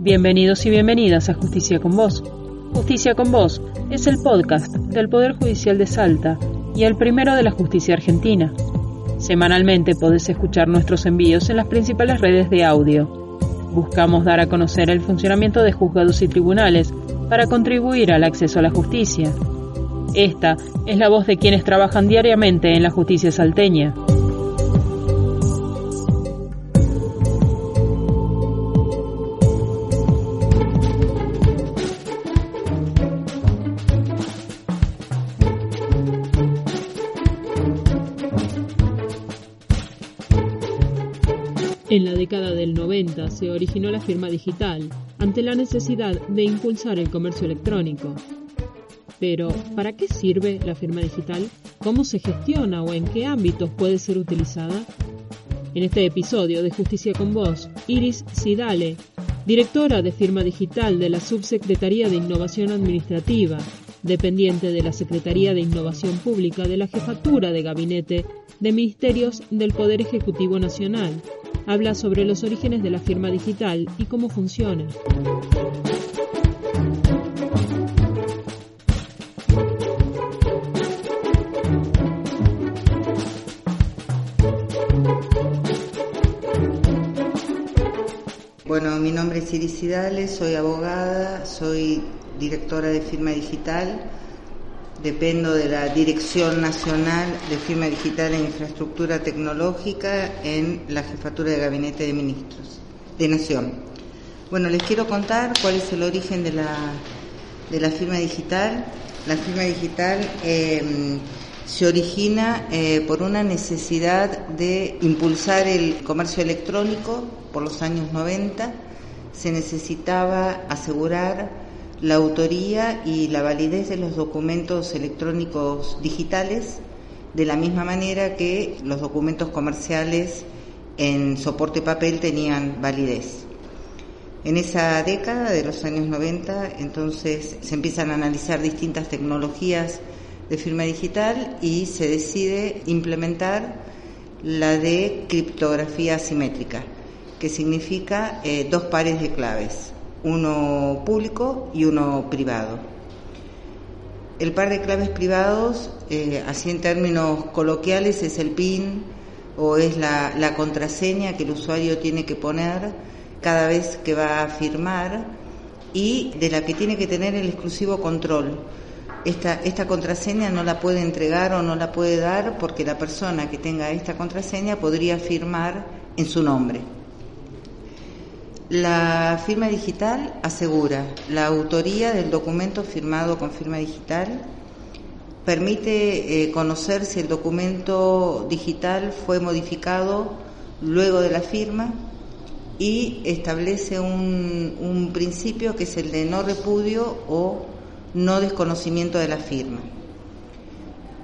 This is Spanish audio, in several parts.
Bienvenidos y bienvenidas a Justicia con Vos. Justicia con Vos es el podcast del Poder Judicial de Salta y el primero de la justicia argentina. Semanalmente podés escuchar nuestros envíos en las principales redes de audio. Buscamos dar a conocer el funcionamiento de juzgados y tribunales para contribuir al acceso a la justicia. Esta es la voz de quienes trabajan diariamente en la justicia salteña. En la década del 90 se originó la firma digital ante la necesidad de impulsar el comercio electrónico. Pero, ¿para qué sirve la firma digital? ¿Cómo se gestiona o en qué ámbitos puede ser utilizada? En este episodio de Justicia con Vos, Iris Sidale, directora de firma digital de la Subsecretaría de Innovación Administrativa, dependiente de la Secretaría de Innovación Pública de la Jefatura de Gabinete de Ministerios del Poder Ejecutivo Nacional, habla sobre los orígenes de la firma digital y cómo funciona. Bueno, mi nombre es Iris Sidales, soy abogada, soy directora de firma digital, dependo de la Dirección Nacional de Firma Digital e Infraestructura Tecnológica en la Jefatura de Gabinete de Ministros de Nación. Bueno, les quiero contar cuál es el origen de la, de la firma digital. La firma digital eh, se origina eh, por una necesidad de impulsar el comercio electrónico por los años 90. Se necesitaba asegurar la autoría y la validez de los documentos electrónicos digitales de la misma manera que los documentos comerciales en soporte papel tenían validez. En esa década de los años 90, entonces se empiezan a analizar distintas tecnologías de firma digital y se decide implementar la de criptografía asimétrica, que significa eh, dos pares de claves, uno público y uno privado. El par de claves privados, eh, así en términos coloquiales, es el PIN o es la, contraseña que el usuario tiene que poner cada vez que va a firmar y de la que tiene que tener el exclusivo control esta contraseña no la puede entregar o no la puede dar porque la persona que tenga esta contraseña podría firmar en su nombre. La firma digital asegura la autoría del documento firmado con firma digital, permite eh, conocer si el documento digital fue modificado luego de la firma y establece un, un principio que es el de no repudio o no desconocimiento de la firma.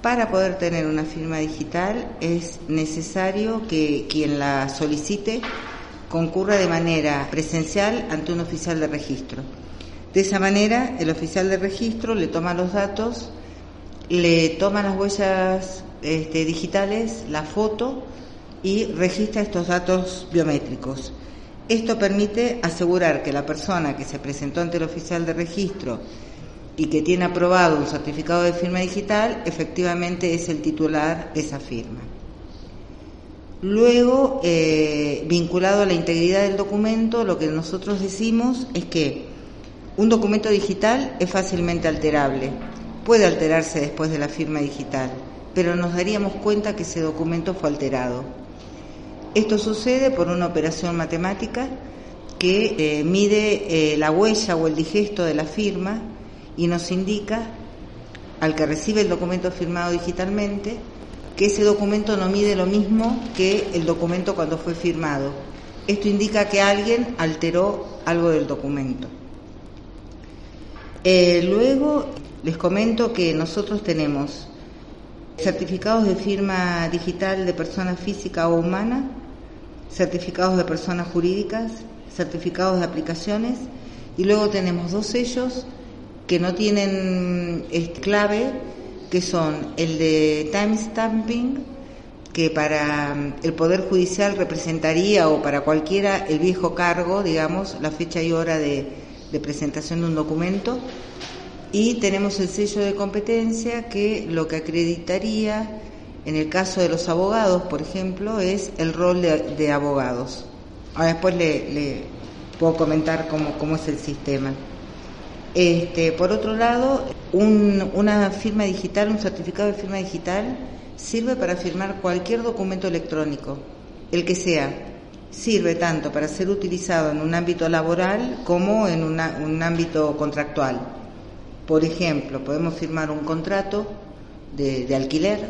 Para poder tener una firma digital es necesario que quien la solicite concurra de manera presencial ante un oficial de registro. De esa manera, el oficial de registro le toma los datos, le toma las huellas este, digitales, la foto y registra estos datos biométricos. Esto permite asegurar que la persona que se presentó ante el oficial de registro y que tiene aprobado un certificado de firma digital, efectivamente es el titular de esa firma. Luego, eh, vinculado a la integridad del documento, lo que nosotros decimos es que un documento digital es fácilmente alterable, puede alterarse después de la firma digital, pero nos daríamos cuenta que ese documento fue alterado. Esto sucede por una operación matemática que eh, mide eh, la huella o el digesto de la firma y nos indica al que recibe el documento firmado digitalmente que ese documento no mide lo mismo que el documento cuando fue firmado. Esto indica que alguien alteró algo del documento. Eh, luego les comento que nosotros tenemos certificados de firma digital de persona física o humana, certificados de personas jurídicas, certificados de aplicaciones y luego tenemos dos sellos que no tienen clave, que son el de timestamping, que para mm, el Poder Judicial representaría, o para cualquiera, el viejo cargo, digamos, la fecha y hora de, presentación de un documento, y tenemos el sello de competencia que lo que acreditaría, en el caso de los abogados, por ejemplo, es el rol de, abogados. Ahora después le, puedo comentar cómo, cómo es el sistema. Este, por otro lado, una firma digital, un certificado de firma digital, sirve para firmar cualquier documento electrónico, el que sea. Sirve tanto para ser utilizado en un ámbito laboral como en un ámbito contractual. Por ejemplo, podemos firmar un contrato de, alquiler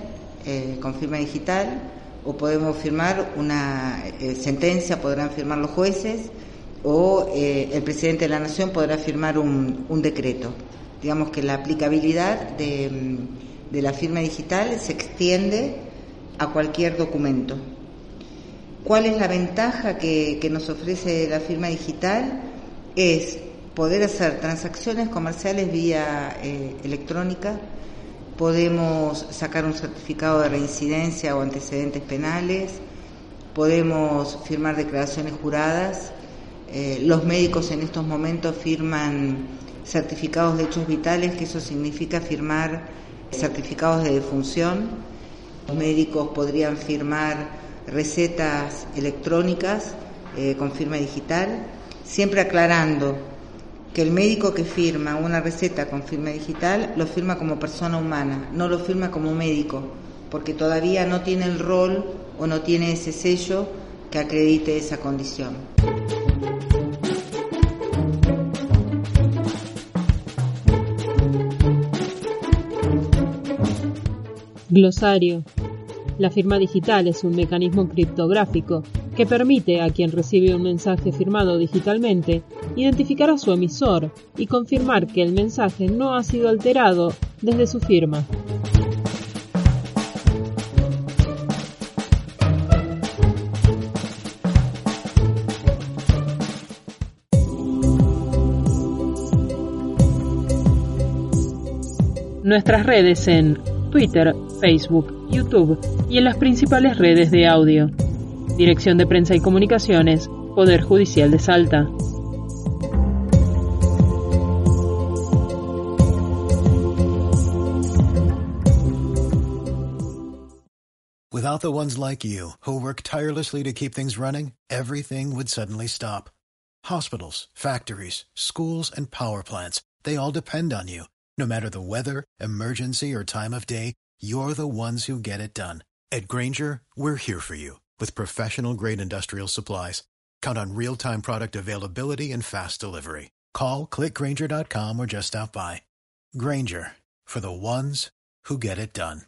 eh, con firma digital o podemos firmar una eh, sentencia, podrán firmar los jueces o eh, el presidente de la Nación podrá firmar un, decreto. Digamos que la aplicabilidad de, la firma digital se extiende a cualquier documento. ¿Cuál es la ventaja que, nos ofrece la firma digital? Es poder hacer transacciones comerciales vía eh, electrónica, podemos sacar un certificado de reincidencia o antecedentes penales, podemos firmar declaraciones juradas, eh, los médicos en estos momentos firman certificados de hechos vitales, que eso significa firmar certificados de defunción. Los médicos podrían firmar recetas electrónicas eh, con firma digital, siempre aclarando que el médico que firma una receta con firma digital lo firma como persona humana, no lo firma como médico, porque todavía no tiene el rol o no tiene ese sello que acredite esa condición. Glosario. La firma digital es un mecanismo criptográfico que permite a quien recibe un mensaje firmado digitalmente identificar a su emisor y confirmar que el mensaje no ha sido alterado desde su firma. Nuestras redes en Twitter, Facebook, YouTube y en las principales redes de audio. Dirección de Prensa y Comunicaciones, Poder Judicial de Salta. Without the ones like you, who work tirelessly to keep things running, everything would suddenly stop. Hospitals, factories, schools, and power plants, they all depend on you. No matter the weather, emergency, or time of day, you're the ones who get it done. At Granger, we're here for you with professional grade industrial supplies. Count on real time product availability and fast delivery. Call clickgranger.com or just stop by. Granger for the ones who get it done.